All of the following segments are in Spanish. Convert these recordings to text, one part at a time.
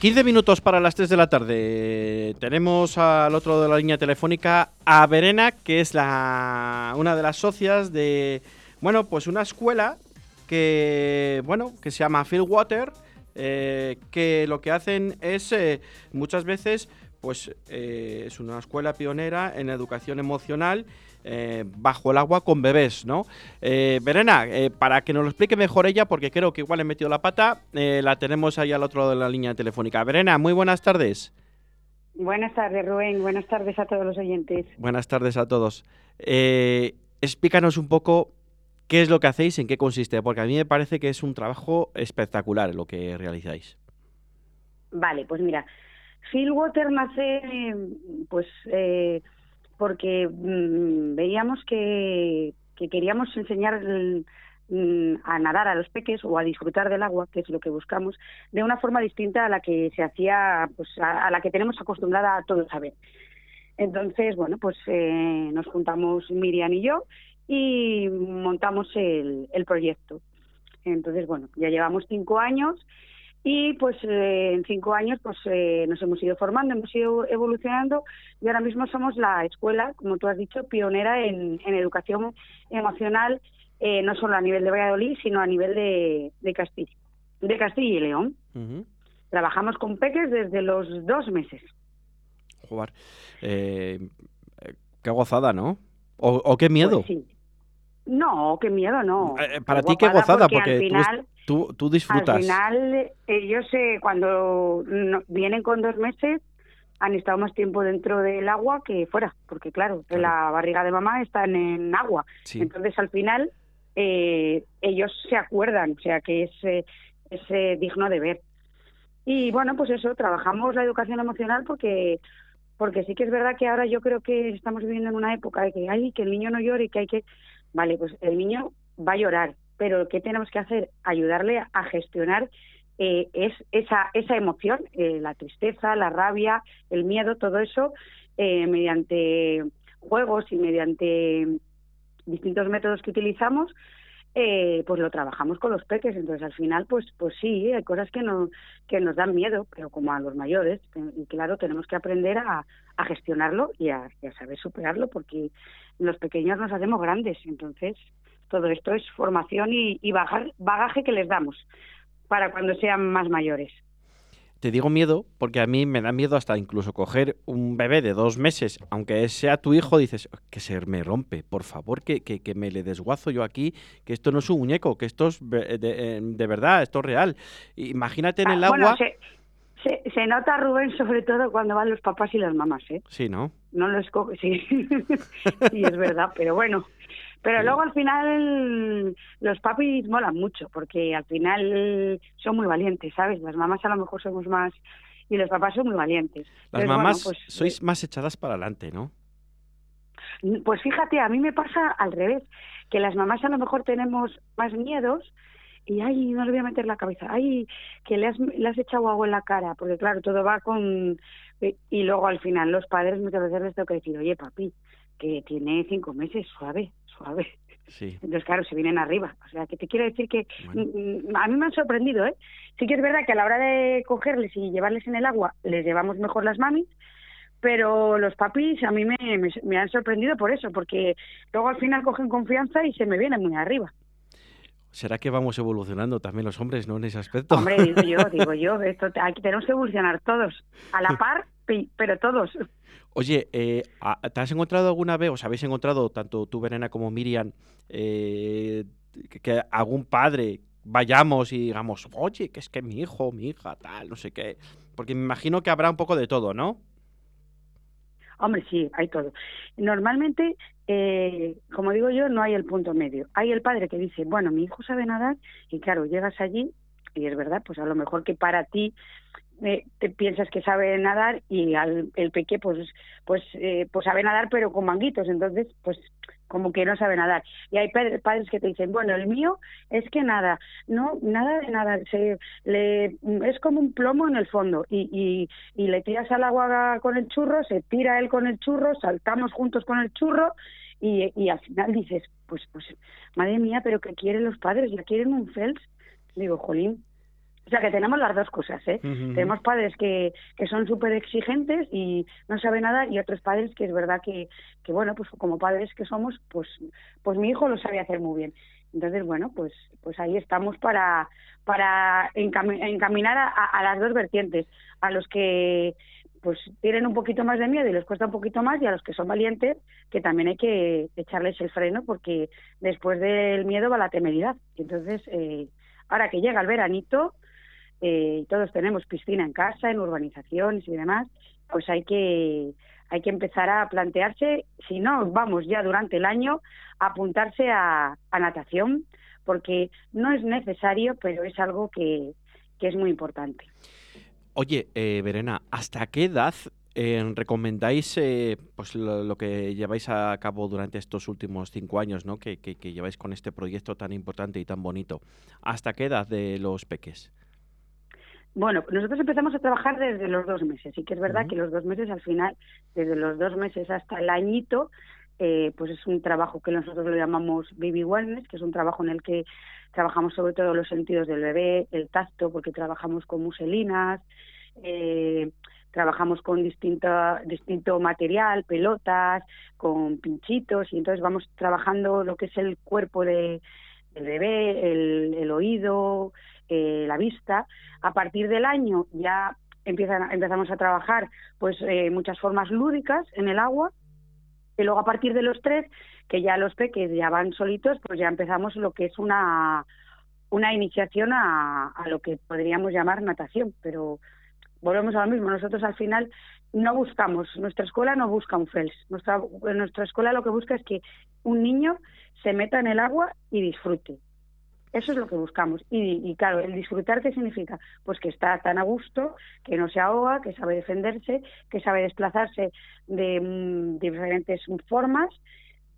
15 minutos para las 3 de la tarde. Tenemos al otro de la línea telefónica a Verena, que es la una de las socias de bueno, pues una escuela que bueno, que se llama Fieldwater, eh, que lo que hacen es eh, muchas veces pues eh, es una escuela pionera en educación emocional eh, bajo el agua con bebés, ¿no? Eh, Verena, eh, para que nos lo explique mejor ella, porque creo que igual he metido la pata, la tenemos ahí al otro lado de la línea telefónica. Verena, muy buenas tardes. Buenas tardes, Rubén. Buenas tardes a todos los oyentes. Buenas tardes a todos. Explícanos un poco qué es lo que hacéis, en qué consiste, porque a mí me parece que es un trabajo espectacular lo que realizáis. Vale, pues mira, Fieldwater nace pues porque mm, veíamos que, que queríamos enseñar mm, a nadar a los peques o a disfrutar del agua, que es lo que buscamos, de una forma distinta a la que se hacía, pues a, a la que tenemos acostumbrada a todos a ver. Entonces, bueno, pues eh, nos juntamos Miriam y yo y montamos el, el proyecto. Entonces, bueno, ya llevamos cinco años y pues eh, en cinco años pues eh, nos hemos ido formando, hemos ido evolucionando y ahora mismo somos la escuela, como tú has dicho, pionera en, en educación emocional, eh, no solo a nivel de Valladolid, sino a nivel de, de Castilla, de Castilla y León. Trabajamos con peques desde los dos meses. Jugar. Eh, qué gozada, ¿no? O, o qué miedo. Pues sí. No, qué miedo, no. Eh, para ti qué gozada, porque, al final, tú, tú disfrutas. Al final, ellos eh, cuando no- vienen con dos meses han estado más tiempo dentro del agua que fuera, porque claro, Claro. la barriga de mamá están en agua. Sí. Entonces, al final, eh, ellos se acuerdan, o sea, que es, eh, es eh, digno de ver. Y bueno, pues eso, trabajamos la educación emocional porque porque sí que es verdad que ahora yo creo que estamos viviendo en una época de que hay que el niño no llore y que hay que vale pues el niño va a llorar pero qué tenemos que hacer ayudarle a gestionar eh, es esa esa emoción eh, la tristeza la rabia el miedo todo eso eh, mediante juegos y mediante distintos métodos que utilizamos eh, pues lo trabajamos con los peques. Entonces al final pues pues sí hay cosas que no que nos dan miedo pero como a los mayores eh, y claro tenemos que aprender a, gestionarlo y a saber superarlo porque los pequeños nos hacemos grandes. Entonces todo esto es formación y, y bajar- bagaje que les damos para cuando sean más mayores Te digo miedo porque a mí me da miedo hasta incluso coger un bebé de dos meses, aunque sea tu hijo, dices que se me rompe, por favor, que, que, que me le desguazo yo aquí, que esto no es un muñeco, que esto es ve- de, eh, de verdad, esto es real. Imagínate en el Ah, bueno, agua. se, se, se nota Rubén sobre todo cuando van los papás y las mamás eh Sí, ¿no? no lo escoge, sí, sí es verdad, pero bueno. Pero luego al final los papis molan mucho, porque al final son muy valientes, ¿sabes? Las mamás a lo mejor somos más y los papás son muy valientes. Las Entonces, bueno, mamás pues, sois más echadas para adelante, ¿no? eh, Pues fíjate, a mí me pasa al revés, que las mamás a lo mejor tenemos más miedos y ay, no le voy a meter la cabeza, ay, que le has, le has echado agua en la cara, porque claro, todo va con... Y luego al final los padres muchas veces les tengo que decir, oye papi, que tiene cinco meses, suave, suave. Sí. Entonces, claro, se vienen arriba. O sea, que te quiero decir que Bueno. mm, mm, a mí me han sorprendido, ¿eh? Sí que es verdad que a la hora de cogerles y llevarles en el agua, les llevamos mejor las mamis, pero los papis a mí me, me, me han sorprendido por eso, porque luego al final cogen confianza y se me vienen muy arriba. ¿Será que vamos evolucionando también los hombres, no? En ese aspecto. Hombre, digo yo, digo yo, esto aquí tenemos que evolucionar todos, a la par, pero todos. Oye, eh, ¿te has encontrado alguna vez, os habéis encontrado, tanto tú, Verena, como Miriam, eh, que, que algún padre vayamos y digamos, oye, que es que mi hijo, mi hija, tal, no sé qué? Porque me imagino que habrá un poco de todo, ¿no? Hombre, sí, hay todo. Normalmente, eh, como digo yo, no hay el punto medio. Hay el padre que dice, bueno, mi hijo sabe nadar y claro, llegas allí y es verdad, pues a lo mejor que para ti eh, te piensas que sabe nadar y al, el peque pues pues eh, pues sabe nadar pero con manguitos, entonces pues como que no sabe nadar. Y hay padres, que te dicen, bueno, el mío es que nada, no, nada de nada, se, le, es como un plomo en el fondo y, y, y le tiras al agua con el churro, se tira él con el churro, saltamos juntos con el churro y, y al final dices, pues, pues, madre mía, pero que quieren los padres? ¿Ya quieren un Fels? Digo, jolín, O sea que tenemos las dos cosas, ¿eh? Tenemos padres que, que son súper exigentes y no saben nada y otros padres que es verdad que, que, bueno, pues como padres que somos, pues, pues mi hijo lo sabe hacer muy bien. Entonces, bueno, pues, pues ahí estamos para, para encaminar a, las dos vertientes, a los que pues tienen un poquito más de miedo y les cuesta un poquito más y a los que son valientes que también hay que echarles el freno porque después del miedo va la temeridad. Entonces, eh, ahora que llega el veranito, eh, todos tenemos piscina en casa, en urbanizaciones y demás, pues hay que hay que empezar a plantearse, si no, vamos ya durante el año, a apuntarse a, natación, porque no es necesario, pero es algo que, es muy importante. Oye, eh, Verena, ¿hasta qué edad eh, recomendáis eh, pues lo, que lleváis a cabo durante estos últimos cinco años, ¿no? Que, que, que, lleváis con este proyecto tan importante y tan bonito? ¿Hasta qué edad de los peques? Bueno, nosotros empezamos a trabajar desde los dos meses. y que es verdad que los dos meses al final, desde los dos meses hasta el añito, eh, pues es un trabajo que nosotros lo llamamos baby wellness, que es un trabajo en el que trabajamos sobre todo los sentidos del bebé, el tacto, porque trabajamos con muselinas, eh, trabajamos con distinto, distinto material, pelotas, con pinchitos, y entonces vamos trabajando lo que es el cuerpo de, del bebé, el, el oído, eh, la vista. A partir del año ya empiezan, empezamos a trabajar pues eh, muchas formas lúdicas en el agua y luego a partir de los tres, que ya los peques ya van solitos, pues ya empezamos lo que es una, una iniciación a, a lo que podríamos llamar natación, pero volvemos a lo mismo, nosotros al final no buscamos, nuestra escuela no busca un FELS, nuestra, nuestra escuela lo que busca es que un niño se meta en el agua y disfrute. Eso es lo que buscamos. Y, claro, el disfrutar, ¿qué significa? Pues que está tan a gusto, que no se ahoga, que sabe defenderse, que sabe desplazarse de mm, diferentes formas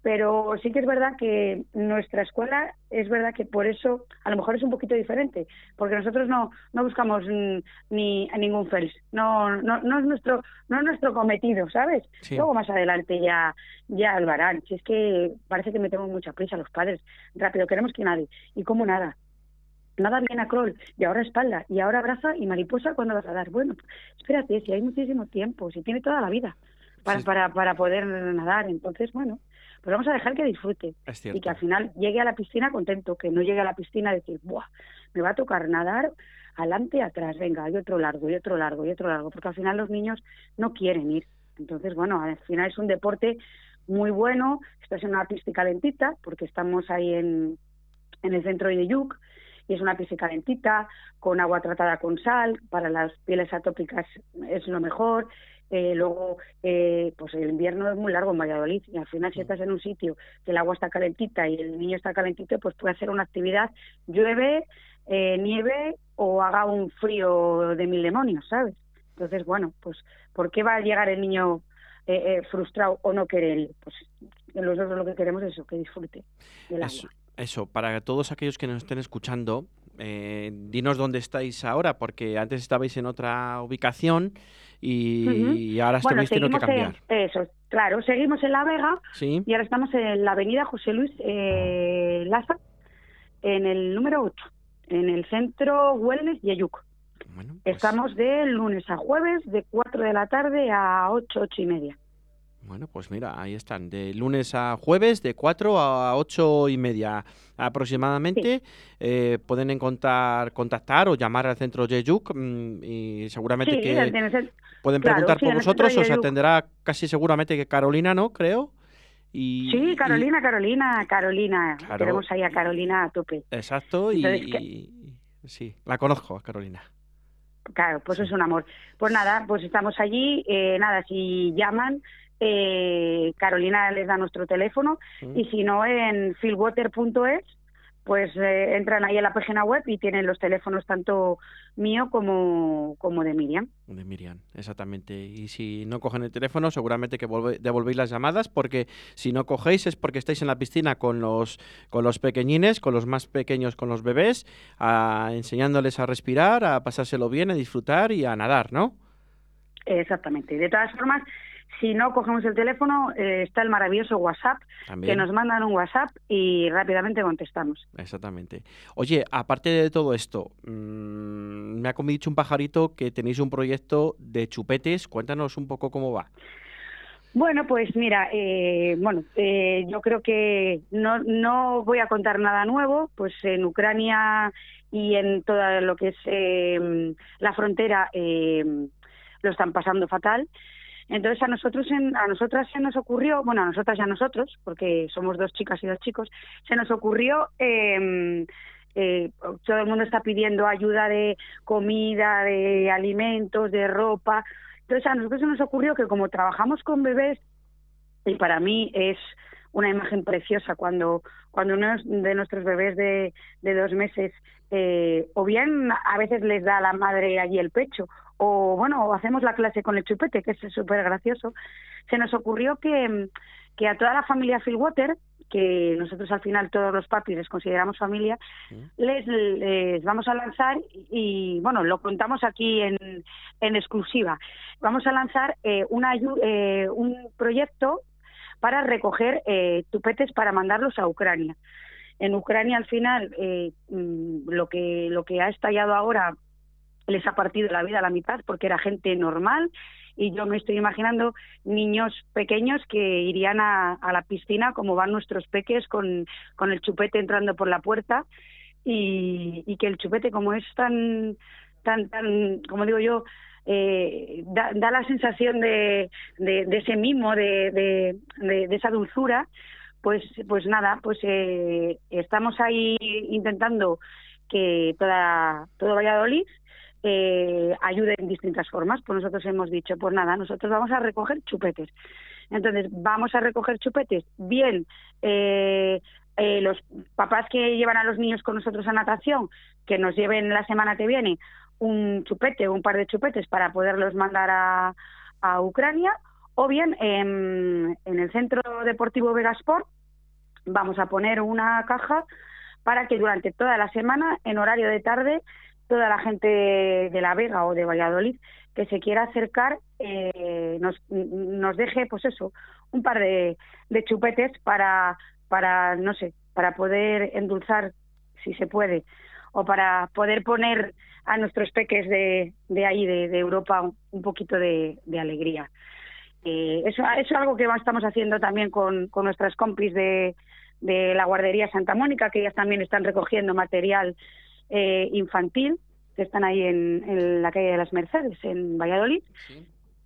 pero sí que es verdad que nuestra escuela es verdad que por eso a lo mejor es un poquito diferente porque nosotros no no buscamos ni a ningún FELS no, no no es nuestro no es nuestro cometido sabes luego más adelante ya ya lo harán. Si es que parece que metemos mucha prisa los padres rápido queremos que nadie. Y como nada nada bien a crawl y ahora espalda y ahora braza y mariposa cuando vas a dar bueno espérate si hay muchísimo tiempo si tiene toda la vida para para para poder nadar entonces bueno pues vamos a dejar que disfrute y que al final llegue a la piscina contento, que no llegue a la piscina a decir, ¡buah! Me va a tocar nadar adelante, atrás, venga, hay otro largo, y otro largo, y otro largo, porque al final los niños no quieren ir. Entonces, bueno, al final es un deporte muy bueno, estás en una pista calentita, porque estamos ahí en, en el centro de Yuc, y es una pista calentita, con agua tratada con sal, para las pieles atópicas es lo mejor, eh, luego, eh, pues el invierno es muy largo en Valladolid y al final si mm. estás en un sitio que el agua está calentita y el niño está calentito, pues puede hacer una actividad, llueve, eh, nieve o haga un frío de mil demonios, ¿sabes? Entonces, bueno, pues ¿por qué va a llegar el niño frustrado o no querer ir? Pues nosotros lo que queremos es eso, que disfrute del eso, agua. Eso, para todos aquellos que nos estén escuchando, dinos dónde estáis ahora, porque antes estabais en otra ubicación y, ahora estáis teniendo que cambiar. eso, claro, seguimos en La Vega y ahora estamos en la avenida José Luis eh, Laza, en el número 8, en el centro Wellness Yeyuc. Bueno, pues Estamos de lunes a jueves, de 4 de la tarde a 8, 8 y media. Bueno, pues mira, ahí están, de lunes a jueves, de 4 a 8 y media aproximadamente. Eh, pueden encontrar, contactar o llamar al centro Yeyuk mm, y seguramente que pueden preguntar por vosotros, os atenderá casi seguramente que Carolina, ¿no? Creo. Y, sí, Carolina, Carolina, Carolina. Tenemos ahí a Carolina a tope. Exacto, y, sí, la conozco, a Carolina. Claro, pues es un amor. Pues nada, pues estamos allí. Eh, nada, si llaman, eh, Carolina les da nuestro teléfono mm. y si no en fieldwater.es pues eh, entran ahí a la página web y tienen los teléfonos tanto mío como, como de Miriam. De Miriam, exactamente. Y si no cogen el teléfono, seguramente que devolvéis las llamadas, porque si no cogéis es porque estáis en la piscina con los, con los pequeñines, con los más pequeños, con los bebés, enseñándoles a respirar, a pasárselo bien, a disfrutar y a nadar, ¿no? Exactamente. De todas formas, Si no cogemos el teléfono, eh, está el maravilloso WhatsApp, que nos mandan un WhatsApp y rápidamente contestamos. Exactamente. Oye, aparte de todo esto, mm, me ha dicho un pajarito que tenéis un proyecto de chupetes. Cuéntanos un poco cómo va. Bueno, pues mira, eh, bueno, eh, yo creo que no, no voy a contar nada nuevo, pues en Ucrania y en todo lo que es eh, la frontera lo están pasando fatal. Entonces a nosotros, a nosotras se nos ocurrió, bueno, a nosotras y a nosotros, porque somos dos chicas y dos chicos, se nos ocurrió eh, todo el mundo está pidiendo ayuda de comida, de alimentos, de ropa, entonces a nosotros se nos ocurrió que como trabajamos con bebés, y para mí es una imagen preciosa cuando, cuando uno de nuestros bebés de, de dos meses, eh, o bien a veces les da a la madre allí el pecho, o bueno, hacemos la clase con el chupete, que es súper gracioso, se nos ocurrió que, que a toda la familia Philwater que nosotros al final todos los papis les consideramos familia, les, vamos a lanzar y, bueno, lo contamos aquí en, en exclusiva. Vamos a lanzar eh, una, eh, un proyecto para recoger eh, tupetes para mandarlos a Ucrania. En Ucrania al final eh, mm, lo que lo que ha estallado ahora les ha partido la vida a la mitad porque era gente normal y yo me estoy imaginando niños pequeños que irían a, la piscina como van nuestros peques con, con el chupete entrando por la puerta y, que el chupete como es tan tan tan como digo yo eh, da, la sensación de, de, ese mimo de, de, esa dulzura pues pues nada pues eh, estamos ahí intentando que toda todo Valladolid eh, ayude en distintas formas. Pues nosotros hemos dicho, pues nada, nosotros vamos a recoger chupetes. Entonces, vamos a recoger chupetes, bien eh, eh, los papás que llevan a los niños con nosotros a natación, que nos lleven la semana que viene un chupete o un par de chupetes para poderlos mandar a, a Ucrania, o bien en, en el Centro Deportivo Vegasport vamos a poner una caja para que durante toda la semana, en horario de tarde, toda la gente de La Vega o de Valladolid que se quiera acercar eh, nos, nos deje pues eso un par de, de chupetes para para no sé para poder endulzar si se puede o para poder poner a nuestros peques de, de ahí de, Europa un, poquito de, alegría. Eh, eso, eso es algo que estamos haciendo también con, con nuestras compis de, de la guardería Santa Mónica que ellas también están recogiendo material eh, infantil, que están ahí en, la calle de las Mercedes, en Valladolid,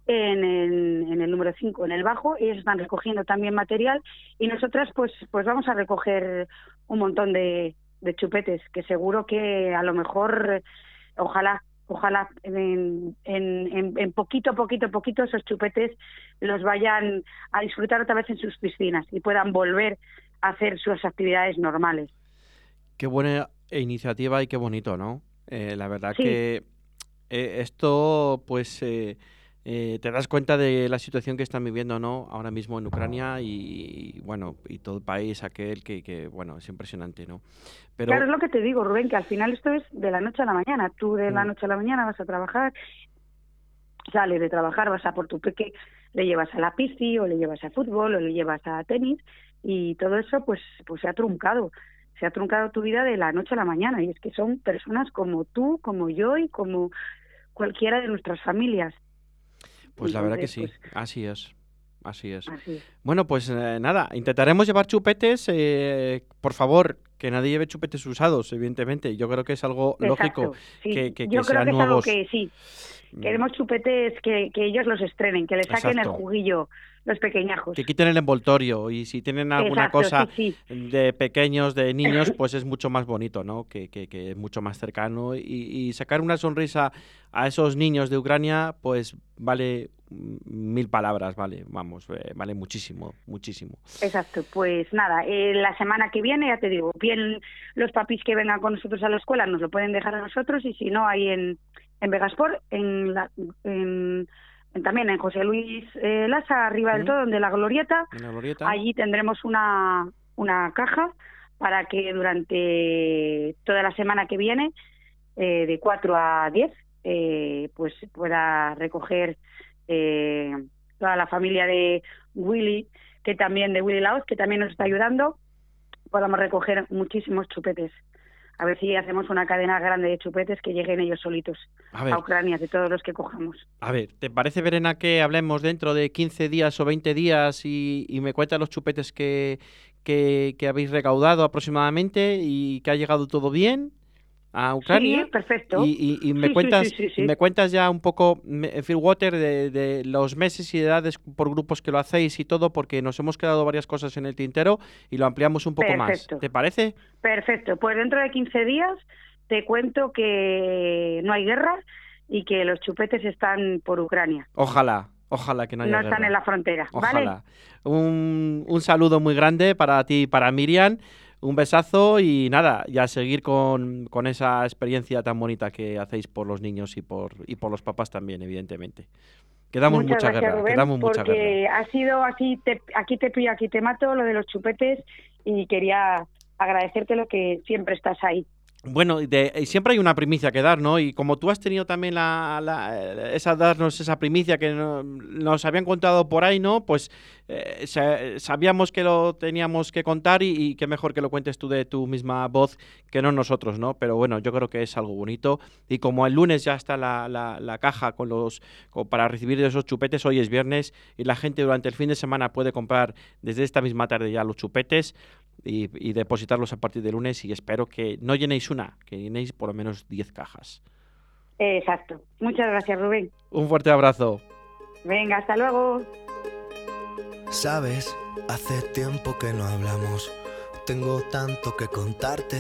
en, el, número 5, en el bajo. Ellos están recogiendo también material y nosotras pues, pues vamos a recoger un montón de, chupetes, que seguro que a lo mejor, ojalá, ojalá en, en, en, poquito, poquito, poquito esos chupetes los vayan a disfrutar otra vez en sus piscinas y puedan volver a hacer sus actividades normales. Qué buena iniciativa y qué bonito, ¿no? Eh, la verdad que eh, esto, pues, eh, te das cuenta de la situación que están viviendo, ¿no? Ahora mismo en Ucrania y, bueno, y todo el país aquel que, que, bueno, es impresionante, ¿no? Pero... Claro, es lo que te digo, Rubén, que al final esto es de la noche a la mañana. Tú de la mm. noche a la mañana vas a trabajar, sales de trabajar, vas a por tu peque, le llevas a la pisci o le llevas a fútbol o le llevas a tenis y todo eso pues pues se ha truncado se ha truncado tu vida de la noche a la mañana y es que son personas como tú, como yo y como cualquiera de nuestras familias. Pues la verdad que sí, pues así es. Así es. Bueno, pues eh, nada, intentaremos llevar chupetes. Eh, por favor, que nadie lleve chupetes usados, evidentemente. Yo creo que es algo lógico que, que, Yo creo que es algo que sí. Mm. Queremos chupetes que, que ellos los estrenen, que les saquen el juguillo los pequeñajos. Que quiten el envoltorio y si tienen alguna cosa de pequeños, de niños, pues es mucho más bonito, ¿no? Que, que, que es mucho más cercano. Y, sacar una sonrisa a esos niños de Ucrania, pues vale mil palabras, vale, vamos, eh, vale muchísimo, muchísimo. Exacto, pues nada, eh, la semana que viene, ya te digo, bien los papis que vengan con nosotros a la escuela nos lo pueden dejar a nosotros y si no, ahí en, en Vegasport, en la... En, también en José Luis eh, Laza, arriba del todo, donde la glorieta, allí tendremos una, una caja para que durante toda la semana que viene, eh, de 4 a 10, eh, pues pueda recoger eh, toda la familia de Willy, que también de Willy Laos, que también nos está ayudando, podamos recoger muchísimos chupetes. A ver si hacemos una cadena grande de chupetes que lleguen ellos solitos a, Ucrania, de todos los que cojamos. A ver, ¿te parece, Verena, que hablemos dentro de 15 días o 20 días y, y me cuentas los chupetes que, que, que habéis recaudado aproximadamente y que ha llegado todo bien? A Ucrania. Sí, perfecto. Y, me, cuentas, me cuentas ya un poco, Phil Water, de, los meses y edades por grupos que lo hacéis y todo, porque nos hemos quedado varias cosas en el tintero y lo ampliamos un poco más. ¿Te parece? Perfecto. Pues dentro de 15 días te cuento que no hay guerra y que los chupetes están por Ucrania. Ojalá. Ojalá que no haya No están en la frontera. Ojalá. Un, un saludo muy grande para ti y para Miriam un besazo y nada, ya seguir con, esa experiencia tan bonita que hacéis por los niños y por, y por los papás también, evidentemente. Quedamos mucha guerra, quedamos mucha guerra. ha sido así, aquí te pillo, aquí te mato, lo de los chupetes y quería agradecerte lo que siempre estás ahí. Bueno, de, siempre hay una primicia que dar, ¿no? Y como tú has tenido también la, esa darnos esa primicia que nos habían contado por ahí, ¿no? Pues eh, sabíamos que lo teníamos que contar y, y qué mejor que lo cuentes tú de tu misma voz que no nosotros, ¿no? Pero bueno, yo creo que es algo bonito y como el lunes ya está la, la, caja con los para recibir esos chupetes, hoy es viernes y la gente durante el fin de semana puede comprar desde esta misma tarde ya los chupetes y, depositarlos a partir de lunes y espero que no llenéis una, que llenéis por lo menos 10 cajas. Exacto. Muchas gracias, Rubén. Un fuerte abrazo. Venga, hasta luego. Sabes, hace tiempo que no hablamos. Tengo tanto que contarte.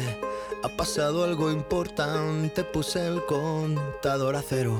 Ha pasado algo importante, puse el contador a cero